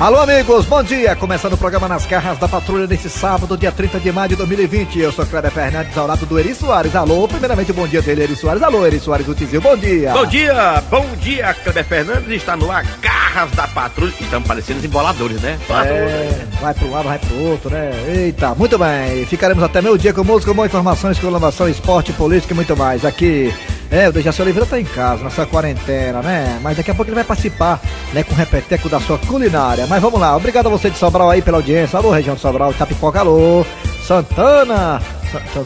Alô, amigos, bom dia! Começando o programa Nas Garras da Patrulha nesse sábado, dia 30 de maio de 2020. Eu sou Cléber Fernandes, ao lado do Eri Soares. Alô, primeiramente, bom dia dele, Eri Soares. Alô, Eri Soares do Tizil, bom dia! Bom dia, bom dia, Cléber Fernandes. Está no ar, Garras da Patrulha. Estamos parecendo os emboladores, né? É, vai pro lado, vai pro outro, né? Eita, muito bem. Ficaremos até meio dia com música, boa informação, exclamação, esporte, política e muito mais. Aqui é, o Dejaci Oliveira tá em casa, nessa quarentena, né? Mas daqui a pouco ele vai participar, né, com o repeteco da sua culinária. Mas vamos lá, obrigado a você de Sobral aí pela audiência. Alô, região de Sobral, Itapipoca, alô, Santana,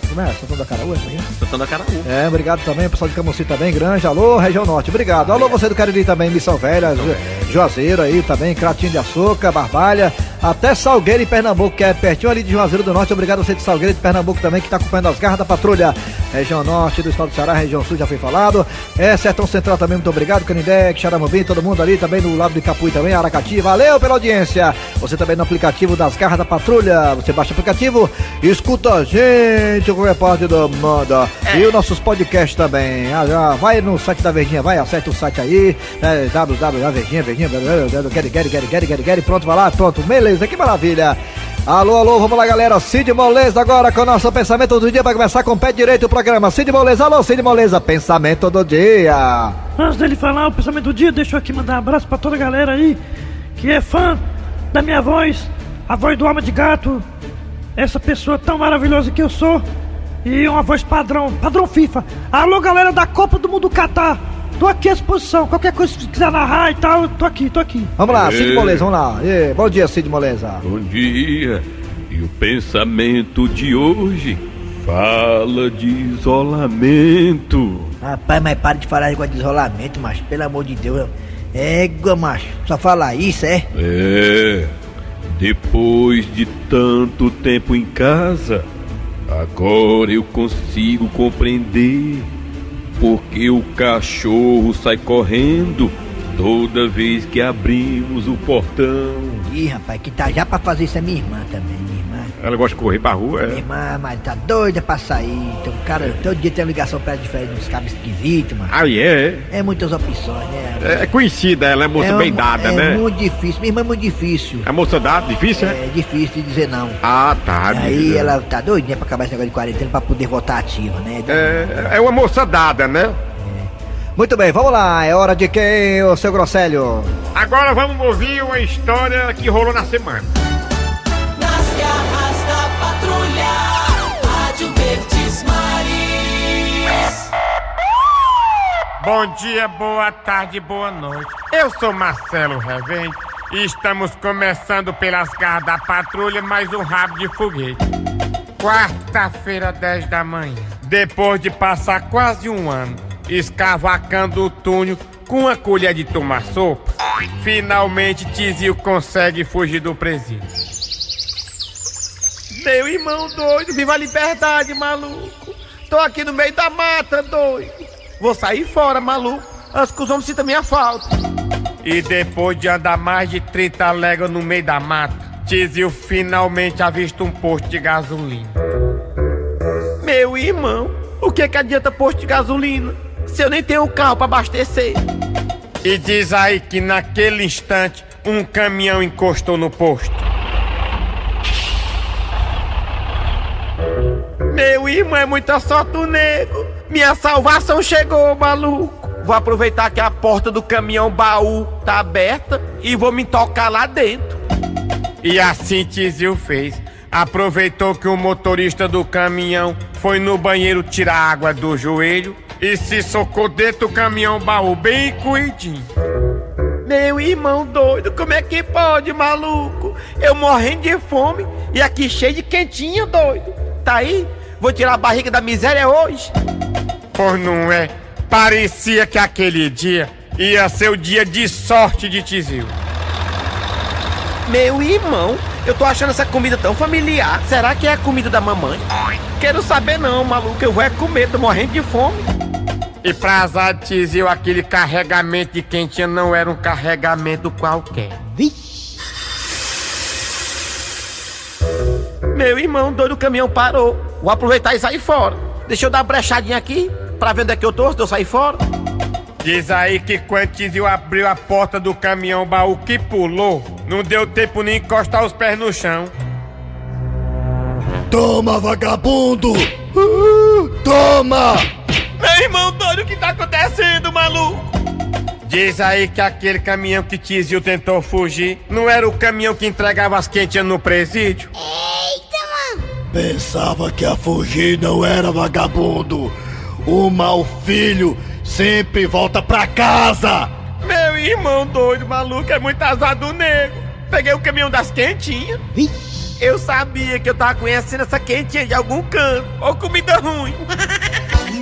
como é? Santana da Caraú, é Santana da Caraú. É, obrigado também, pessoal de Camuci também, Grande, alô, região norte, obrigado. Alô, você do Cariri também, Missão Velha, Ju, Juazeiro aí também, Cratinho de Açúcar, Barbalha, até Salgueiro em Pernambuco, que é pertinho ali de Juazeiro do Norte. Obrigado a você de Salgueiro de Pernambuco também, que está acompanhando as garras da patrulha. Região Norte do estado do Ceará, região Sul já foi falado. É, Sertão Central também, muito obrigado. Canindé, Xaramubim, todo mundo ali também no lado do Capuí também, Aracati. Valeu pela audiência. Você também no aplicativo das garras da patrulha. Você baixa o aplicativo, escuta a gente, o repórter do Manda. É. E os nossos podcasts também. Ah, já, vai no site da Verdinha, vai, acerte o site aí. É, www.verdinha, Verdinha, get, get, get, pronto, vai lá, pronto, beleza, que maravilha. Alô, alô, vamos lá, galera. Cid Moleza agora com o nosso pensamento do dia para começar com o pé direito o programa. Cid Moleza, alô, Cid Moleza, pensamento do dia. Antes dele falar o pensamento do dia, deixa eu aqui mandar um abraço para toda a galera aí que é fã da minha voz, a voz do Alma de Gato, essa pessoa tão maravilhosa que eu sou e uma voz padrão, padrão FIFA. Alô, galera da Copa do Mundo Catar. Tô aqui à disposição. Qualquer coisa que quiser narrar e tal, tô aqui, tô aqui. Vamos lá, Cid Moleza, vamos lá. E, bom dia, Cid Moleza. Bom dia. E o pensamento de hoje fala de isolamento. Rapaz, mas para de falar de isolamento, macho. Pelo amor de Deus. Égua, macho. Só falar isso, é? É. Depois de tanto tempo em casa, agora eu consigo compreender porque o cachorro sai correndo toda vez que abrimos o portão. Ih, rapaz, que tá já pra fazer isso é minha irmã também, irmã. Ela gosta de correr pra rua, é? Minha irmã, mas tá doida pra sair. Então, cara, todo dia tem uma ligação pra ela diferente, uns cabos esquisitos, mano. Ah, é? É muitas opções, né? É, é conhecida, ela é moça é bem dada, é né? É muito difícil, minha irmã é muito difícil. É moça dada, difícil, é? É difícil de dizer não. Ah, tá. E aí ela tá doidinha pra acabar esse negócio de quarentena pra poder voltar ativa, né? É, é uma moça dada, né? Muito bem, vamos lá. É hora de quem, o seu Grosselho? Agora vamos ouvir uma história que rolou na semana. Bom dia, boa tarde, boa noite. Eu sou Marcelo Revende e estamos começando pelas garras da patrulha mais um rabo de foguete. Quarta-feira, 10 da manhã. Depois de passar quase um ano escavacando o túnel com uma colher de tomar sopa, finalmente Tizio consegue fugir do presídio. Meu irmão doido, viva a liberdade, maluco. Tô aqui no meio da mata, doido. Vou sair fora, maluco, antes que os homens sintam minha falta. E depois de andar mais de 30 léguas no meio da mata, Tizio finalmente avista um posto de gasolina. Meu irmão, o que, que adianta posto de gasolina? se eu nem tenho carro para abastecer? E diz aí que naquele instante um caminhão encostou no posto. Meu irmão é muita sorte nego. Minha salvação chegou, maluco. Vou aproveitar que a porta do caminhão baú tá aberta e vou me tocar lá dentro. E assim Tizio fez. Aproveitou que o motorista do caminhão foi no banheiro tirar água do joelho e se socou dentro do caminhão baú bem cuidinho. Meu irmão doido, como é que pode, maluco? Eu morrendo de fome e aqui cheio de quentinho, doido. Tá aí? Vou tirar a barriga da miséria hoje? Pois não é. Parecia que aquele dia ia ser o dia de sorte de Tizil. Meu irmão, eu tô achando essa comida tão familiar. Será que é a comida da mamãe? Quero saber não, maluco. Eu vou é comer, tô morrendo de fome. E pra azar de Tizil, aquele carregamento de quentinha não era um carregamento qualquer. Vixe. Meu irmão, doido, o caminhão parou. Vou aproveitar e sair fora. Deixa eu dar uma brechadinha aqui, pra ver onde é que eu tô, se eu sair fora. Diz aí que quando Tizil abriu a porta do caminhão baú que pulou, Não deu tempo nem encostar os pés no chão. Toma, vagabundo! Uh, toma! Meu irmão doido, o que tá acontecendo, maluco? Diz aí que aquele caminhão que Tizio tentou fugir não era o caminhão que entregava as quentinhas no presídio? Pensava que a fugir não era vagabundo. O mau filho sempre volta pra casa. Meu irmão doido, maluco, é muito azar do nego. Peguei o caminhão das quentinhas. Eu sabia que eu tava conhecendo essa quentinha de algum canto. Ou comida ruim.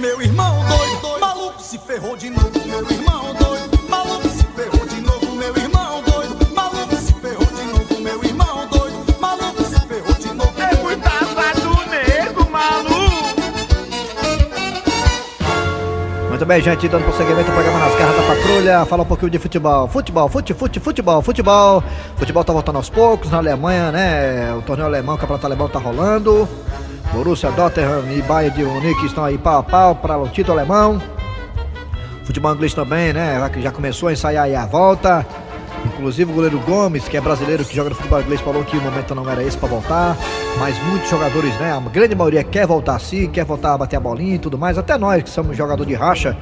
Meu irmão doido, maluco se ferrou de novo. Meu irmão doido, Muito bem, gente, dando prosseguimento ao programa nas garras da patrulha. Fala um pouquinho de futebol. Futebol, fute, fute, futebol, futebol. Futebol tá voltando aos poucos. Na Alemanha, né? O torneio alemão, o campeonato alemão tá rolando. Borussia Dortmund e Bayern de Munique estão aí pau a pau para o título alemão. Futebol inglês também, né? Já começou a ensaiar aí a volta. Inclusive o goleiro Gomes, que é brasileiro que joga no futebol inglês, falou que o momento não era esse para voltar. Mas muitos jogadores, né? A grande maioria quer voltar sim, quer voltar a bater a bolinha e tudo mais. Até nós que somos jogador de racha,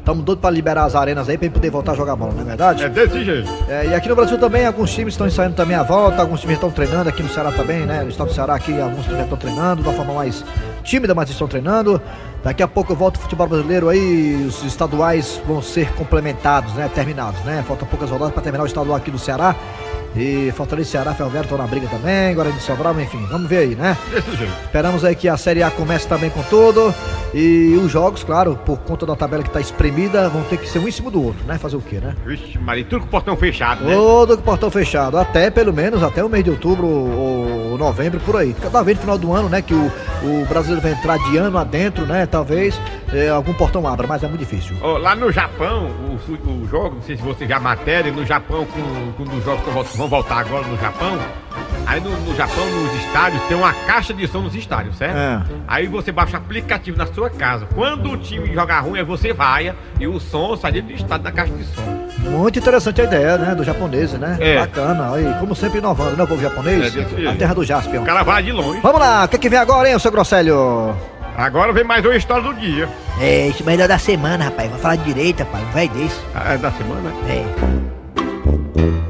estamos doidos para liberar as arenas aí para poder voltar a jogar bola, não é verdade? É desse jeito. É, e aqui no Brasil também, alguns times estão ensaiando também a volta, alguns times estão treinando aqui no Ceará também, né? No estado do Ceará aqui, alguns times estão treinando de uma forma mais tímida, mas estão treinando. Daqui a pouco eu volto o futebol brasileiro aí, os estaduais vão ser complementados, né? Terminados, né? Faltam poucas rodadas para terminar o estadual aqui do Ceará. E Fortaleza e Ceará, Ferroviário estão na briga também, Guarani de Sobral, enfim, vamos ver aí, né? Desse jeito. Esperamos aí que a Série A comece também com tudo. E os jogos, claro, por conta da tabela que tá espremida, vão ter que ser um em cima do outro, né? Fazer o quê, né? Vixe, Maria, tudo com o portão fechado, né? Todo com o portão fechado, até pelo menos até o mês de outubro ou novembro por aí. Talvez no final do ano, né? Que o, o brasileiro vai entrar de ano adentro, né? Talvez é, algum portão abra, mas é muito difícil. Ó, lá no Japão, o, o jogo, não sei se você já matéria, no Japão, quando os jogos vão voltar agora no Japão, aí no, no Japão, nos estádios, tem uma caixa de som nos estádios, certo? É. Aí você baixa o aplicativo na sua casa. Quando o time jogar ruim, aí você vai e o som sai dentro do estádio da caixa de som. Muito interessante a ideia, né? Do japonês, né? É. Bacana. Aí, como sempre inovando, né? O povo japonês? É, a terra do Jaspion. O cara vai de longe. Vamos lá, o que, que vem agora, hein, seu Grosselho? Agora vem mais uma história do dia. É, isso melhor da semana, rapaz. Vou falar direito, rapaz. Um velho desse. Ah, É da semana? É.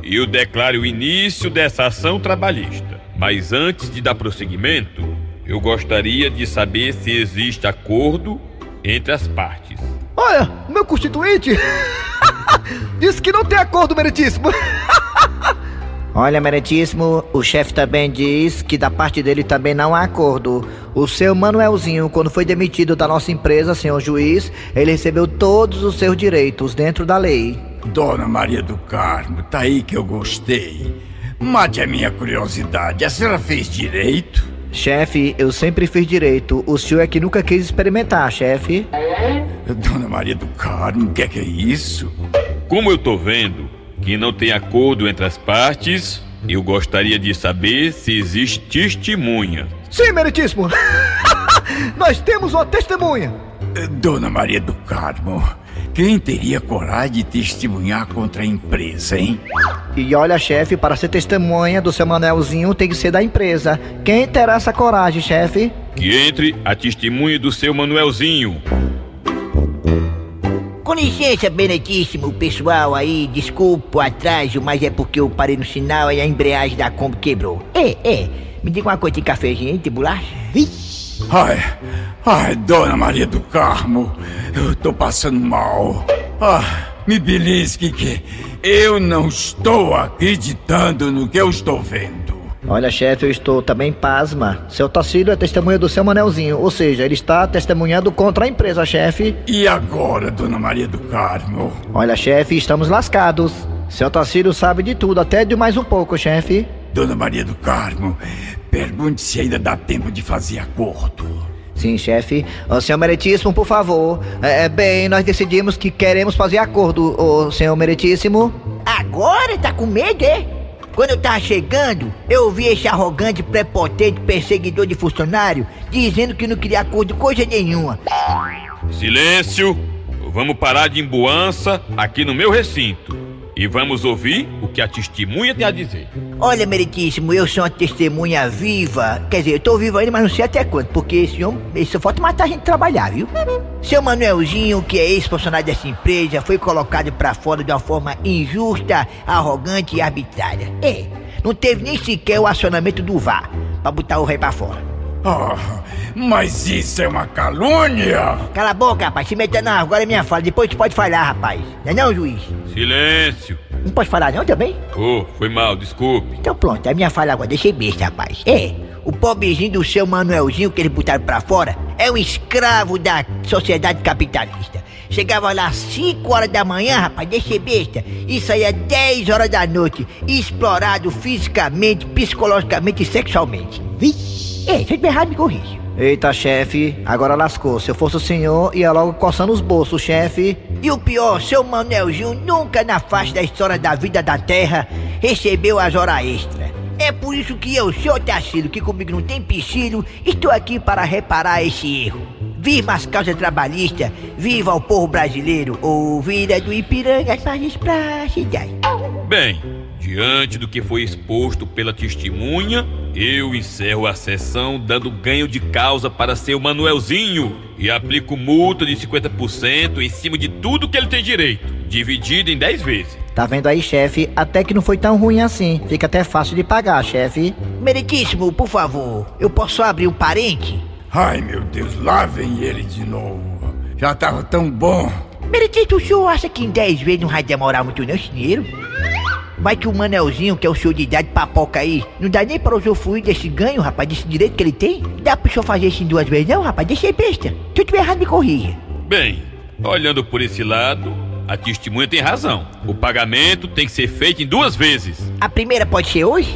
Eu declaro o início dessa ação trabalhista. Mas antes de dar prosseguimento, eu gostaria de saber se existe acordo entre as partes. Olha, meu constituinte disse que não tem acordo, meritíssimo. Olha, meritíssimo, o chefe também diz que da parte dele também não há acordo. O seu Manuelzinho, quando foi demitido da nossa empresa, senhor juiz, ele recebeu todos os seus direitos dentro da lei. Dona Maria do Carmo, tá aí que eu gostei. Mate a minha curiosidade. A senhora fez direito? Chefe, eu sempre fiz direito. O senhor é que nunca quis experimentar, chefe. Dona Maria do Carmo, o que é que é isso? Como eu tô vendo que não tem acordo entre as partes, eu gostaria de saber se existe testemunha. Sim, meritíssimo. Nós temos uma testemunha. Dona Maria do Carmo, quem teria coragem de testemunhar contra a empresa, hein? E olha, chefe, para ser testemunha do seu Manuelzinho tem que ser da empresa. Quem terá essa coragem, chefe? Que entre a testemunha do seu Manuelzinho. Com licença, Benedíssimo, pessoal aí, desculpa o atraso, mas é porque eu parei no sinal e a embreagem da Kombi quebrou. É, é, me diga uma coisa, tem cafezinho, tem bolacha? Ai, ai, Dona Maria do Carmo, eu tô passando mal. Ah, me belisque que eu não estou acreditando no que eu estou vendo. Olha, chefe, eu estou também pasma. Seu Tacílio é testemunha do seu Manelzinho, ou seja, ele está testemunhando contra a empresa, chefe. E agora, Dona Maria do Carmo? Olha, chefe, estamos lascados. Seu Tacílio sabe de tudo, até de mais um pouco, chefe. Dona Maria do Carmo, pergunte se ainda dá tempo de fazer acordo. Sim, chefe. Senhor Meritíssimo, por favor. É, bem, nós decidimos que queremos fazer acordo, ô, senhor Meritíssimo. Agora tá com medo, é? Quando eu tava chegando, eu ouvi esse arrogante, prepotente, perseguidor de funcionário dizendo que não queria acordo coisa nenhuma. Silêncio! Vamos parar de emboança aqui no meu recinto. E vamos ouvir o que a testemunha tem a dizer. Olha, meritíssimo, eu sou uma testemunha viva. Quer dizer, eu tô vivo ainda, mas não sei até quanto, porque esse homem, ele só falta matar a gente trabalhar, viu? Seu Manuelzinho, que é ex-funcionário dessa empresa, foi colocado pra fora de uma forma injusta, arrogante e arbitrária. É, não teve nem sequer o acionamento do VAR pra botar o rei pra fora. Ah, mas isso é uma calúnia! Cala a boca, rapaz, se meta não, agora é minha fala, depois tu pode falar, rapaz. Não é não, juiz? Silêncio. Não pode falar não também? Oh, foi mal, desculpe. Então pronto, é minha fala agora, deixei besta, rapaz. É, o pobrezinho do seu Manuelzinho que eles botaram pra fora é um escravo da sociedade capitalista. Chegava lá às 5 horas da manhã, rapaz, deixei besta, e saía 10 horas da noite, explorado fisicamente, psicologicamente e sexualmente. Vixe! É, se eu estiver errado, me corrija. Eita, chefe, agora lascou. Se eu fosse o senhor, ia logo coçando os bolsos, chefe. E o pior, seu Manelzinho nunca na face da história da vida da Terra recebeu as horas extras. É por isso que eu, seu Tacílio, que comigo não tem piscílio, estou aqui para reparar esse erro. Viva as causas trabalhistas, viva o povo brasileiro, ou vida do Ipiranga, as margens plácidas. Bem, diante do que foi exposto pela testemunha, eu encerro a sessão dando ganho de causa para seu Manuelzinho e aplico multa de 50% em cima de tudo que ele tem direito, dividido em 10 vezes. Tá vendo aí, chefe? Até que não foi tão ruim assim. Fica até fácil de pagar, chefe. Meritíssimo, por favor, eu posso abrir um parente? Ai, meu Deus, lá vem ele de novo. Já tava tão bom. Meritíssimo, o senhor acha que em 10 vezes não vai demorar muito não dinheiro? Vai que o Manelzinho, que é o senhor de idade papoca aí, não dá nem pra usufruir desse ganho, rapaz, desse direito que ele tem? Dá pro senhor fazer isso em duas vezes não, rapaz? Deixa aí besta. Se eu tiver errado, me corrija. Bem, olhando por esse lado, a testemunha tem razão. O pagamento tem que ser feito em duas vezes. A primeira pode ser hoje?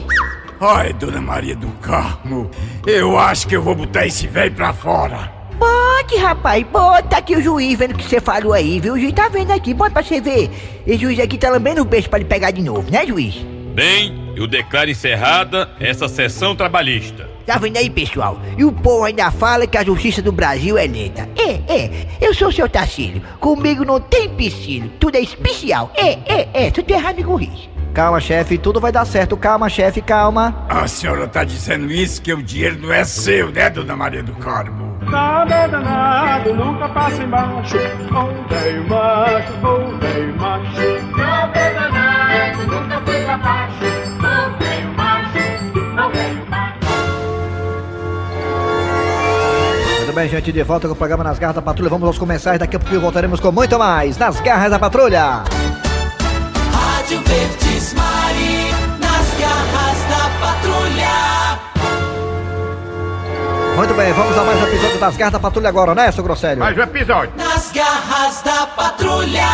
Ai, dona Maria do Carmo, eu acho que eu vou botar esse velho pra fora. Bote, rapaz, bota aqui o juiz vendo o que você falou aí, viu? O juiz tá vendo aqui, bota pra você ver. Esse juiz aqui tá lambendo o beijo pra ele pegar de novo, né, juiz? Bem, eu declaro encerrada essa sessão trabalhista. Tá vendo aí, pessoal? E o povo ainda fala que a justiça do Brasil é lenta. É, é, eu sou o seu Tacílio. Comigo não tem piscílio, tudo é especial. É, é, é, se eu errado, me corrige. Calma, chefe, tudo vai dar certo. Calma, chefe, calma. A senhora tá dizendo isso que o dinheiro não é seu, né, dona Maria do Carmo? Nada danado, nunca passa embaixo. Velho macho, velho macho. Nada danado, nunca foi pra baixo. Velho macho, velho macho. Muito bem, gente, de volta com o programa Nas Garras da Patrulha. Vamos aos comerciais. Daqui a pouco voltaremos com muito mais Nas Garras da Patrulha. Muito bem, vamos a mais um episódio das Garras da Patrulha agora, né, seu Grosselho? Mais um episódio. Nas garras da patrulha.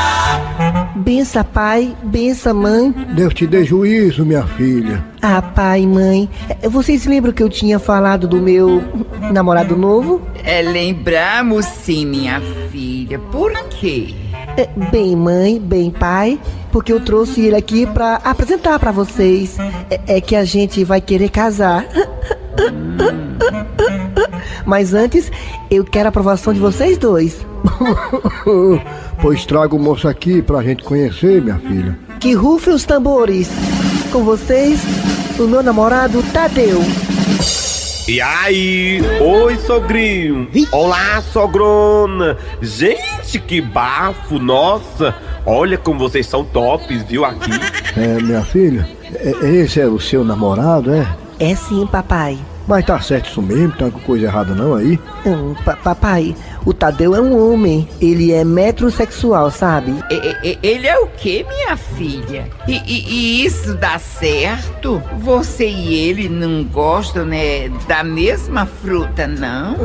Bença pai, bença mãe. Deus te dê juízo, minha filha. Ah, pai e mãe, vocês lembram que eu tinha falado do meu namorado novo? É, lembramos sim, minha filha. Por quê? Eh, Bem, mãe, bem, pai, porque eu trouxe ele aqui pra apresentar pra vocês. É, é que a gente vai querer casar. Mas antes, eu quero a aprovação de vocês dois. pois traga o moço aqui pra gente conhecer, minha filha. Que rufem os tambores. Com vocês, o meu namorado Tadeu. E aí? Oi, sogrinho. Olá, sogrona. Gente, que bafo, nossa. Olha como vocês são tops, viu, aqui. É, minha filha, é- esse é o seu namorado, é? É sim, papai. Mas tá certo isso mesmo, tá com coisa errada não aí? Hum, pa- papai, o Tadeu é um homem. Ele é metrosexual, sabe? E- e- Ele é o que, minha filha? E, e- e isso dá certo? Você e ele não gostam, né, da mesma fruta, não?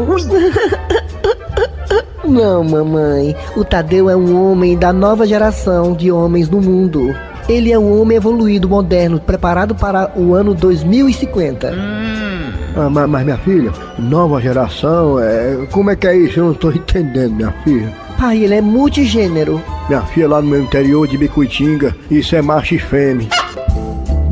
Não, mamãe. O Tadeu é um homem da nova geração de homens no mundo. Ele é um homem evoluído, moderno, preparado para o ano 2050. Ah, mas, mas, minha filha, nova geração, é, como é que é isso? Eu não tô entendendo, minha filha. Pai, ele é multigênero. Minha filha lá no meu interior de Bicuitinga, isso é macho e fêmea.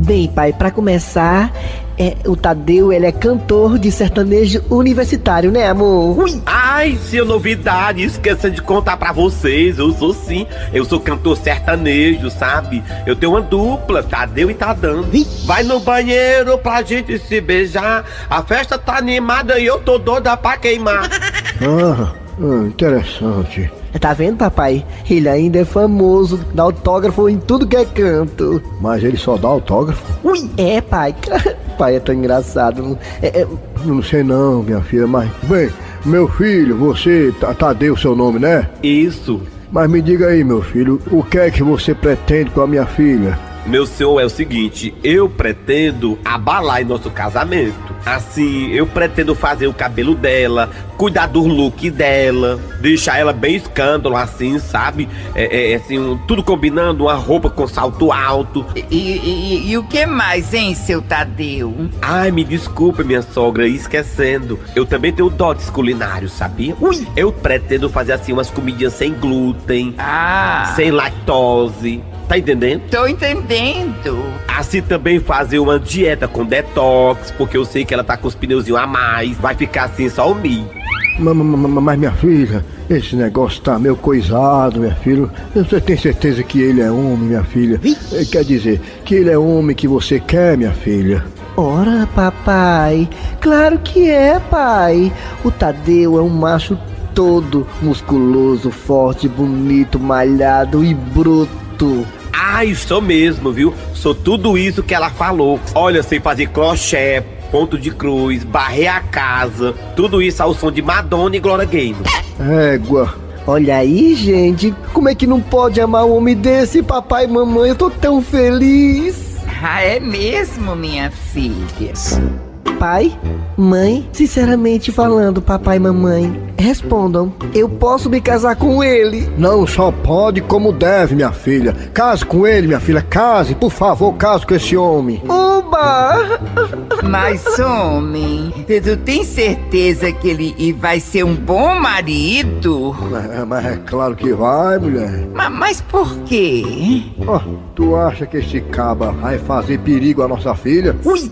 Bem, pai, para começar, é, o Tadeu, ele é cantor de sertanejo universitário, né, amor? Ui. Ai, seu novidade, esqueça de contar pra vocês. Eu sou sim, eu sou cantor sertanejo, sabe? Eu tenho uma dupla, Tadeu e Tadão. Vai no banheiro pra gente se beijar. A festa tá animada e eu tô doida pra queimar. Ah, ah, interessante. Tá vendo, papai? Ele ainda é famoso, dá autógrafo em tudo que é canto. Mas ele só dá autógrafo? Ui, é, pai. pai é tão engraçado. É, é, Não sei não, minha filha, mas. Bem, meu filho, você. Ta- Tadeu, seu nome, né? Isso. Mas me diga aí, meu filho, o que é que você pretende com a minha filha? Meu senhor é o seguinte, eu pretendo abalar em nosso casamento. Assim, eu pretendo fazer o cabelo dela, cuidar do look dela, deixar ela bem escândalo, assim, sabe? É, é, assim, um- tudo combinando, uma roupa com salto alto. E, e- e o que mais, hein, seu Tadeu? Ai, me desculpe, minha sogra, esquecendo. Eu também tenho dotes culinários, sabia? Ui! Eu pretendo fazer assim umas comidinhas sem glúten, Ah. sem lactose. Tá entendendo? Tô entendendo. Assim também fazer uma dieta com detox, porque eu sei que ela tá com os pneuzinhos a mais. Vai ficar assim só o milho. Ma- Mas minha filha, esse negócio tá meio coisado, minha filha. Você tem certeza que ele é homem, minha filha? Quer dizer, que ele é homem que você quer, minha filha? Ora, papai, claro que é, pai. O Tadeu é um macho todo musculoso, forte, bonito, malhado e bruto. Ah, isso mesmo, viu? Sou tudo isso que ela falou. Olha, sei fazer crochê, ponto de cruz, barrer a casa. Tudo isso ao som de Madonna e Glória Gaynor. Égua. Olha aí, gente, como é que não pode amar um homem desse, papai e mamãe? Eu tô tão feliz. Ah, é mesmo, minha filha? Pai, mãe, sinceramente falando, papai e mamãe, respondam, eu posso me casar com ele? Não só pode, como deve, minha filha. Case com ele, minha filha. Case, por favor, case com esse homem. Oba! Mas, homem, tu tem certeza que ele vai ser um bom marido? Mas, mas é claro que vai, mulher. Ma- Mas, por quê? Ó, tu acha que esse caba vai fazer perigo à nossa filha? Ui!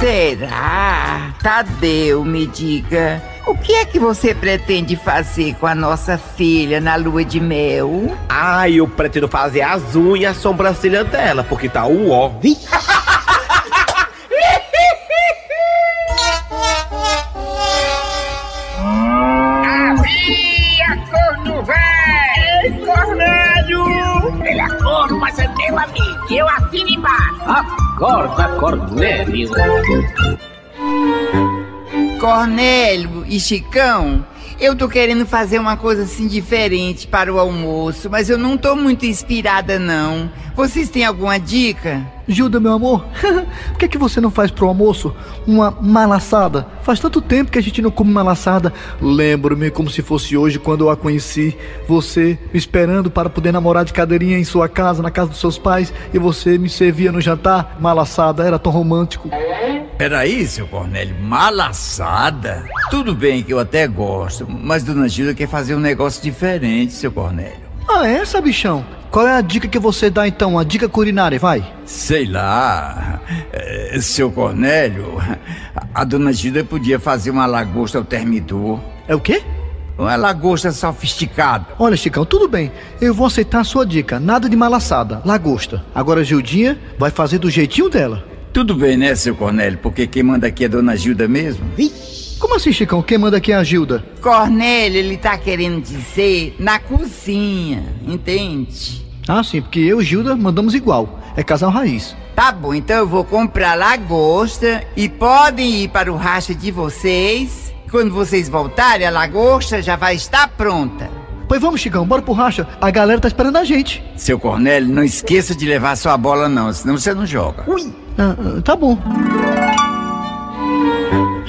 Será? Tadeu, me diga, o que é que você pretende fazer com a nossa filha na lua de mel? Ah, eu pretendo fazer as unhas e a sobrancelha dela, porque tá o é meu amigo. Eu assino embaixo. Acorda, Cornélio. Cornélio e Chicão, eu tô querendo fazer uma coisa assim diferente para o almoço, mas eu não tô muito inspirada não. Vocês têm alguma dica? Gilda, meu amor, por que, que você não faz pro almoço uma malaçada? Faz tanto tempo que a gente não come malaçada. Lembro-me como se fosse hoje quando eu a conheci. Você me esperando para poder namorar de cadeirinha em sua casa, na casa dos seus pais, e você me servia no jantar. Malaçada, era tão romântico. Peraí, seu Cornélio, malaçada? Tudo bem que eu até gosto, mas Dona Gilda quer fazer um negócio diferente, seu Cornélio. Ah, é, sabichão? Qual é a dica que você dá então? A dica culinária, vai. Sei lá, eh, seu Cornélio, a Dona Gilda podia fazer uma lagosta ao termidor. É o quê? Uma lagosta sofisticada. Olha, Chicão, tudo bem. Eu vou aceitar a sua dica. Nada de malaçada, lagosta. Agora, Gildinha vai fazer do jeitinho dela. Tudo bem, né, seu Cornélio? Porque quem manda aqui é Dona Gilda mesmo? Como assim, Chicão? Quem manda aqui é a Gilda? Cornélio, ele tá querendo dizer na cozinha, entende? Ah, sim, porque eu e Gilda mandamos igual. É casal raiz. Tá bom, então eu vou comprar lagosta e podem ir para o racha de vocês. Quando vocês voltarem, a lagosta já vai estar pronta. Pois vamos, Chicão, bora pro racha. A galera tá esperando a gente. Seu Cornélio, não esqueça de levar sua bola não, senão você não joga. Ah, ah, tá bom.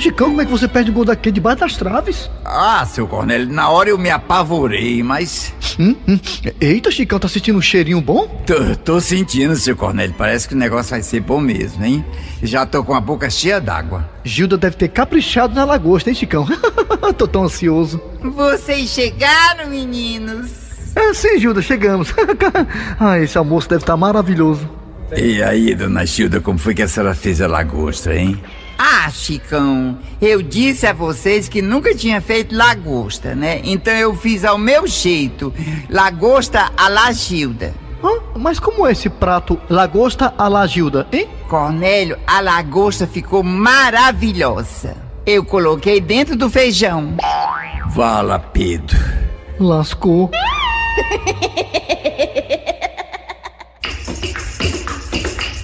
Chicão, como é que você perde um gol daquele debaixo das traves? Ah, seu Cornélio, na hora eu me apavorei, mas... Hum, hum. Eita, Chicão, tá sentindo um cheirinho bom? Tô, tô sentindo, seu Cornélio, parece que o negócio vai ser bom mesmo, hein? Já tô com a boca cheia d'água. Gilda deve ter caprichado na lagosta, hein, Chicão? Tô tão ansioso. Vocês chegaram, meninos? É, sim, Gilda, chegamos. ah, esse almoço deve estar maravilhoso. E aí, dona Gilda, como foi que a senhora fez a lagosta, hein? Ah, Chicão, eu disse a vocês que nunca tinha feito lagosta, né? Então eu fiz ao meu jeito, lagosta à la Gilda. Hã? Mas como é esse prato lagosta à la Gilda, hein? Cornélio, a lagosta ficou maravilhosa. Eu coloquei dentro do feijão. Vala, Pedro. Lascou.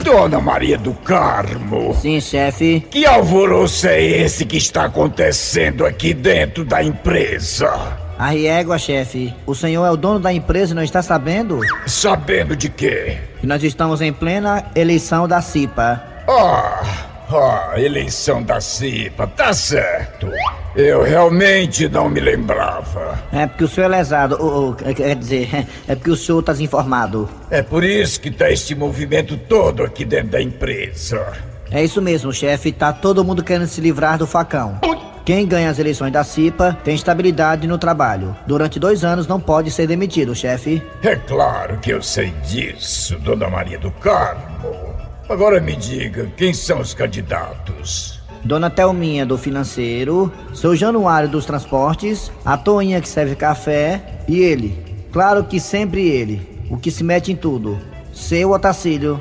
Dona Maria do Carmo. Sim, chefe. Que alvoroço é esse que está acontecendo aqui dentro da empresa? A régua, chefe. O senhor é o dono da empresa e não está sabendo? Sabendo de quê? Que nós estamos em plena eleição da CIPA. Ah, ah, eleição da CIPA, tá certo. Eu realmente não me lembrava. É porque o senhor é lesado, ou, ou, quer dizer, é porque o senhor está desinformado. É por isso que tá este movimento todo aqui dentro da empresa. É isso mesmo, chefe. Tá todo mundo querendo se livrar do facão. Quem ganha as eleições da CIPA tem estabilidade no trabalho. Durante dois anos não pode ser demitido, chefe. É claro que eu sei disso, Dona Maria do Carmo. Agora me diga, quem são os candidatos? Dona Thelminha do financeiro, seu Januário dos transportes, a Toinha que serve café e ele. Claro que sempre ele, o que se mete em tudo. Seu Otacílio.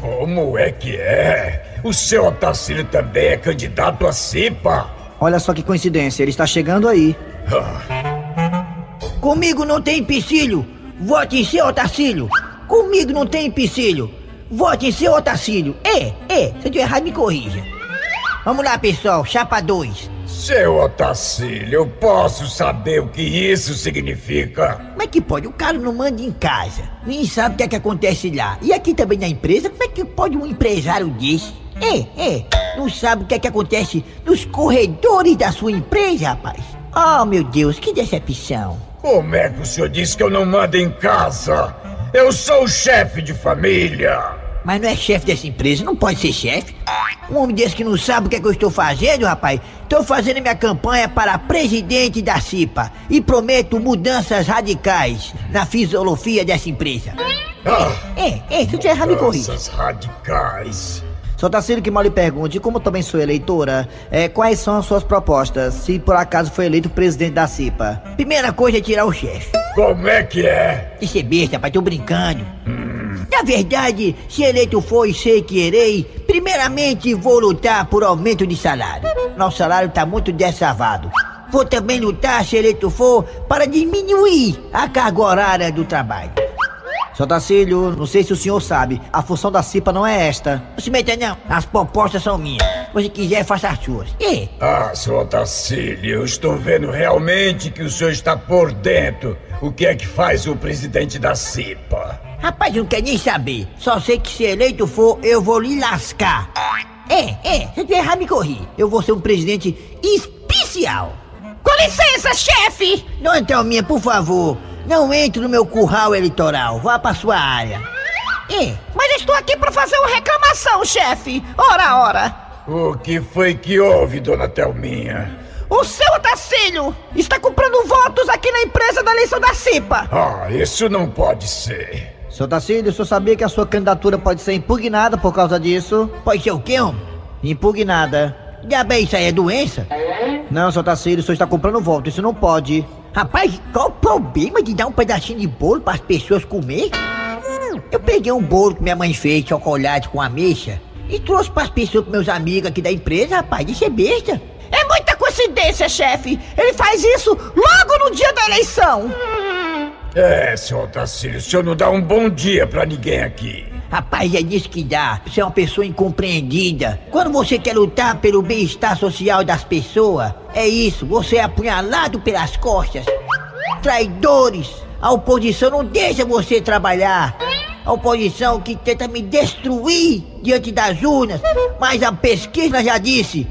Como é que é? O seu Otacílio também é candidato a CIPA? Olha só que coincidência, ele está chegando aí. Comigo não tem empecilho. Vote em seu Otacílio. Comigo não tem empecilho. Vote em seu Otacílio. É, é. Se eu tiver errado, me corrija. Vamos lá, pessoal. Chapa 2. Seu Otacílio, eu posso saber o que isso significa? Como é que pode? O cara não manda em casa. Nem sabe o que é que acontece lá. E aqui também na empresa, como é que pode um empresário desse? É, é. Não sabe o que é que acontece nos corredores da sua empresa, rapaz. Oh, meu Deus, que decepção. Como é que o senhor disse que eu não mando em casa? Eu sou o chefe de família. Mas não é chefe dessa empresa, não pode ser chefe. Um homem desse que não sabe o que, é que eu estou fazendo, rapaz. Estou fazendo minha campanha para presidente da CIPA e prometo mudanças radicais na fisiologia dessa empresa. É, é, se eu tiver errado, me corrija. Mudanças radicais. Só Tacílio que mal lhe pergunte, como também sou eleitora, é, quais são as suas propostas, se por acaso foi eleito presidente da CIPA? Primeira coisa é tirar o chefe. Como é que é? Isso é besta, rapaz, tô brincando. Na verdade, se eleito for e sei que irei, primeiramente vou lutar por aumento de salário. Nosso salário tá muito dessavado. Vou também lutar, se eleito for, para diminuir a carga horária do trabalho. Só Tacílio, não sei se o senhor sabe, a função da CIPA não é esta. Não se meta não, as propostas são minhas. Se você quiser, faça as suas. E? Ah, seu Otacílio, eu estou vendo realmente que o senhor está por dentro. O que é que faz o presidente da CIPA? Rapaz, eu não quero nem saber. Só sei que se eleito for, eu vou lhe lascar. É, é, se eu errar, me corri. Eu vou ser um presidente especial. Com licença, chefe! Dona Thelminha, por favor, não entre no meu curral eleitoral. Vá pra sua área. É, Mas estou aqui para fazer uma reclamação, chefe. Ora, ora. O que foi que houve, dona Thelminha? O seu Otacílio está comprando votos aqui na empresa da eleição da CIPA. Ah, isso não pode ser. Seu Tacílio, o senhor sabia que a sua candidatura pode ser impugnada por causa disso? Pode ser o quê, homem? Impugnada. Diabo, isso aí é doença? Não, seu Tacílio, o senhor está comprando voto, isso não pode. Rapaz, qual o problema de dar um pedacinho de bolo para as pessoas comer? Eu peguei um bolo que minha mãe fez, chocolate com ameixa, e trouxe para as pessoas, pros meus amigos aqui da empresa, rapaz. Isso é besta. É muita coincidência, chefe. Ele faz isso logo no dia da eleição. É, seu Otacílio, o senhor não dá um bom dia pra ninguém aqui. Rapaz, é disso que dá. Você é uma pessoa incompreendida. Quando você quer lutar pelo bem-estar social das pessoas, é isso. Você é apunhalado pelas costas. Traidores. A oposição não deixa você trabalhar. A oposição que tenta me destruir diante das urnas. Mas a pesquisa já disse.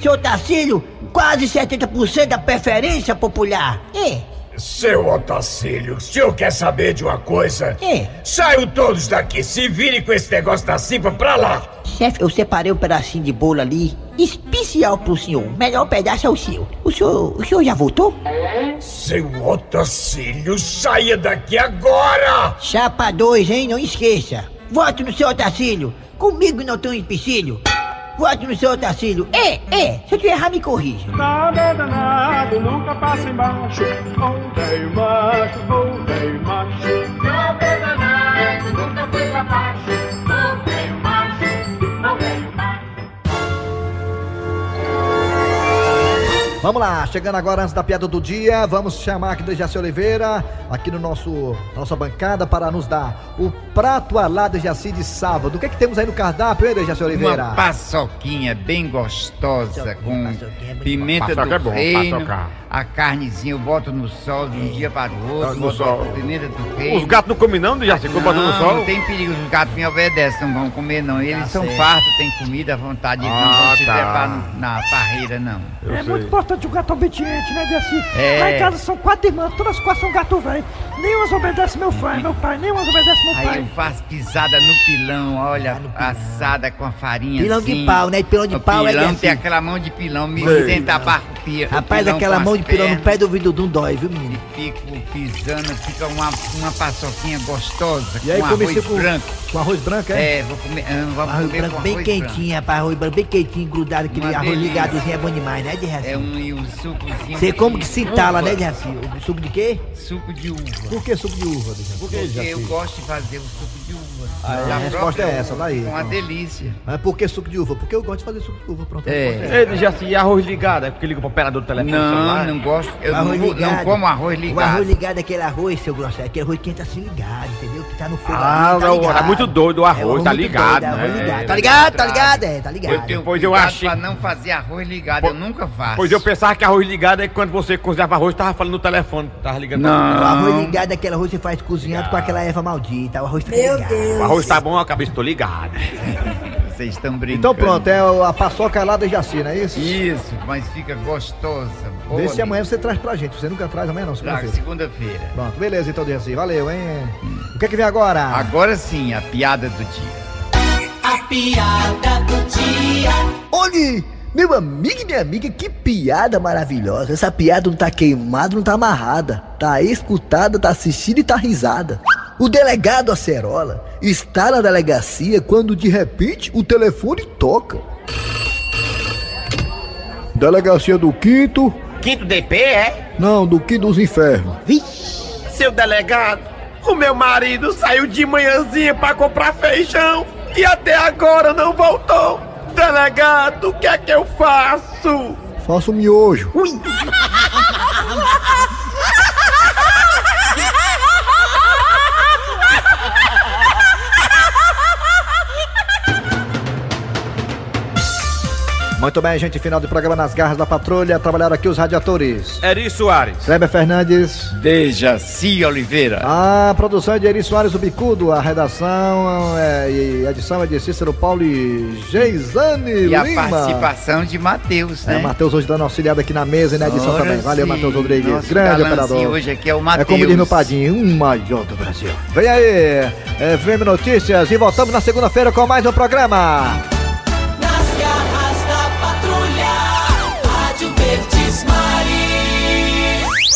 Seu Tacílio, quase 70% da preferência popular. É. Seu Otacílio, o senhor quer saber de uma coisa? É. Saiam todos daqui, se virem com esse negócio da CIPA pra lá. Chefe, eu separei um pedacinho de bolo ali, especial pro senhor. O melhor pedaço é o seu. O senhor, o senhor já voltou? Seu Otacílio, saia daqui agora! Chapa 2, hein? Não esqueça. Vote no seu Otacílio. Comigo não tem um empecilho. Vote no seu Otacílio. É, é. Se eu te errar, me corrija. Nada danado, nunca passa embaixo. Oh, velho macho, oh, velho macho. Nada danado, Vamos lá, chegando agora antes da piada do dia, vamos chamar aqui do Jaci Oliveira, aqui no nosso nossa bancada, para nos dar o prato alado de Jaci de sábado. O que é que temos aí no cardápio, hein, Jaci Oliveira? Uma paçoquinha bem gostosa com pimenta Paçoca do é bom, reino, paçoca. A carnezinha eu boto no sol de um dia para o outro, No boto sol. a pimenta do. Os gatos não comem não, Jaci? Ficou botando no Não, sol? não tem perigo, os gatos me obedecem, não vão comer não. Eles Tá são fartos, têm comida à vontade, eles não Ah, vão se tá. trepar no- na parreira não. Eu é sei. muito importante o gato obediente, né, Jaci? É. Lá em casa são quatro irmãs, todas as quatro são gato velho. Nenhumas obedece meu pai, meu pai, nenhumas obedece meu Aí pai. eu faço pisada no pilão, olha, assada com a farinha. Pilão de pau, né? Pilão de pau é pilão assim. tem aquela mão de pilão, me senta abaixo o pi- o Rapaz, pilão aquela mão as de no pernas, pé do ouvido não dói, viu, menino? Fico pisando, fica uma, uma paçoquinha gostosa, E aí com arroz com, branco. com arroz branco, é? É, vou comer, ah, Arroz comer branco com bem arroz quentinho, rapaz. Arroz branco bem quentinho, grudado. Aquele Uma arroz delícia. ligadozinho é bom demais, né, de branco. É um, e um sucozinho Você de como que se entala, né, uva. Jaci? O suco de quê? Suco de uva. Por que suco de uva, que, Porque Jaci? eu gosto de fazer o suco é, Da a resposta é essa, uva, daí, uma então. delícia. Ah, por que suco de uva? Porque eu gosto de fazer suco de uva, pronto. a É. resposta Ei, Jaci, e arroz ligado? É porque liga pro operador do telefone Não, celular? não gosto. Eu não, não ligado. como arroz O ligado. arroz ligado é aquele arroz, seu grosseiro. Aquele arroz que entra assim ligado, entendeu? Que tá no fogo. Ah, ali, tá não, ligado. tá muito doido o É, arroz, tá muito ligado, doido, é arroz né? ligado. Tá É, ligado, tá é, ligado, é, tá ligado. Eu tenho Pois eu achei- pra não fazer arroz ligado, eu nunca faço. Pois eu pensava que arroz ligado é quando você cozinhava arroz, tava falando no telefone, tava ligando. Não. O arroz ligado é aquele arroz que você faz cozinhando com aquela erva maldita. O arroz tá ligado. O arroz tá bom, a cabeça tô ligado. Vocês estão brincando. Então pronto, é a paçoca lá do Jaci, não é isso? Isso, mas fica gostosa. boa Vê se amanhã você traz pra gente. Você nunca traz amanhã não, segunda-feira. segunda-feira. Pronto, beleza então, Jaci. Valeu, hein? O que é que vem agora? Agora sim, a piada do dia. A piada do dia. Olhe, meu amigo e minha amiga, que piada maravilhosa. Essa piada não tá queimada, não tá amarrada. Tá escutada, tá assistida e tá risada. O delegado Acerola está na delegacia quando de repente o telefone toca. Delegacia do Quinto. Quinto DP, é? Não, do Quinto dos Infernos. Seu delegado, o meu marido saiu de manhãzinha pra comprar feijão e até agora não voltou. Delegado, o que é que eu faço? Faça o miojo. Muito bem, gente. Final do programa nas garras da patrulha. Trabalharam aqui os radiadores. Eri Soares. Kleber Fernandes. Dejaci Oliveira. A produção é de Eri Soares, o Bicudo. A redação é, e a edição é de Cícero Paulo e Geisane E a Lima. participação de Matheus, É, né? Matheus hoje dando auxiliado aqui na mesa e na edição Ora também. Valeu. Matheus Rodrigues. Nosso Grande operador. hoje aqui é o É Matheus. como diz meu padinho, um maior do Brasil. Vem aí, é, FM Notícias e voltamos na segunda-feira com mais um programa.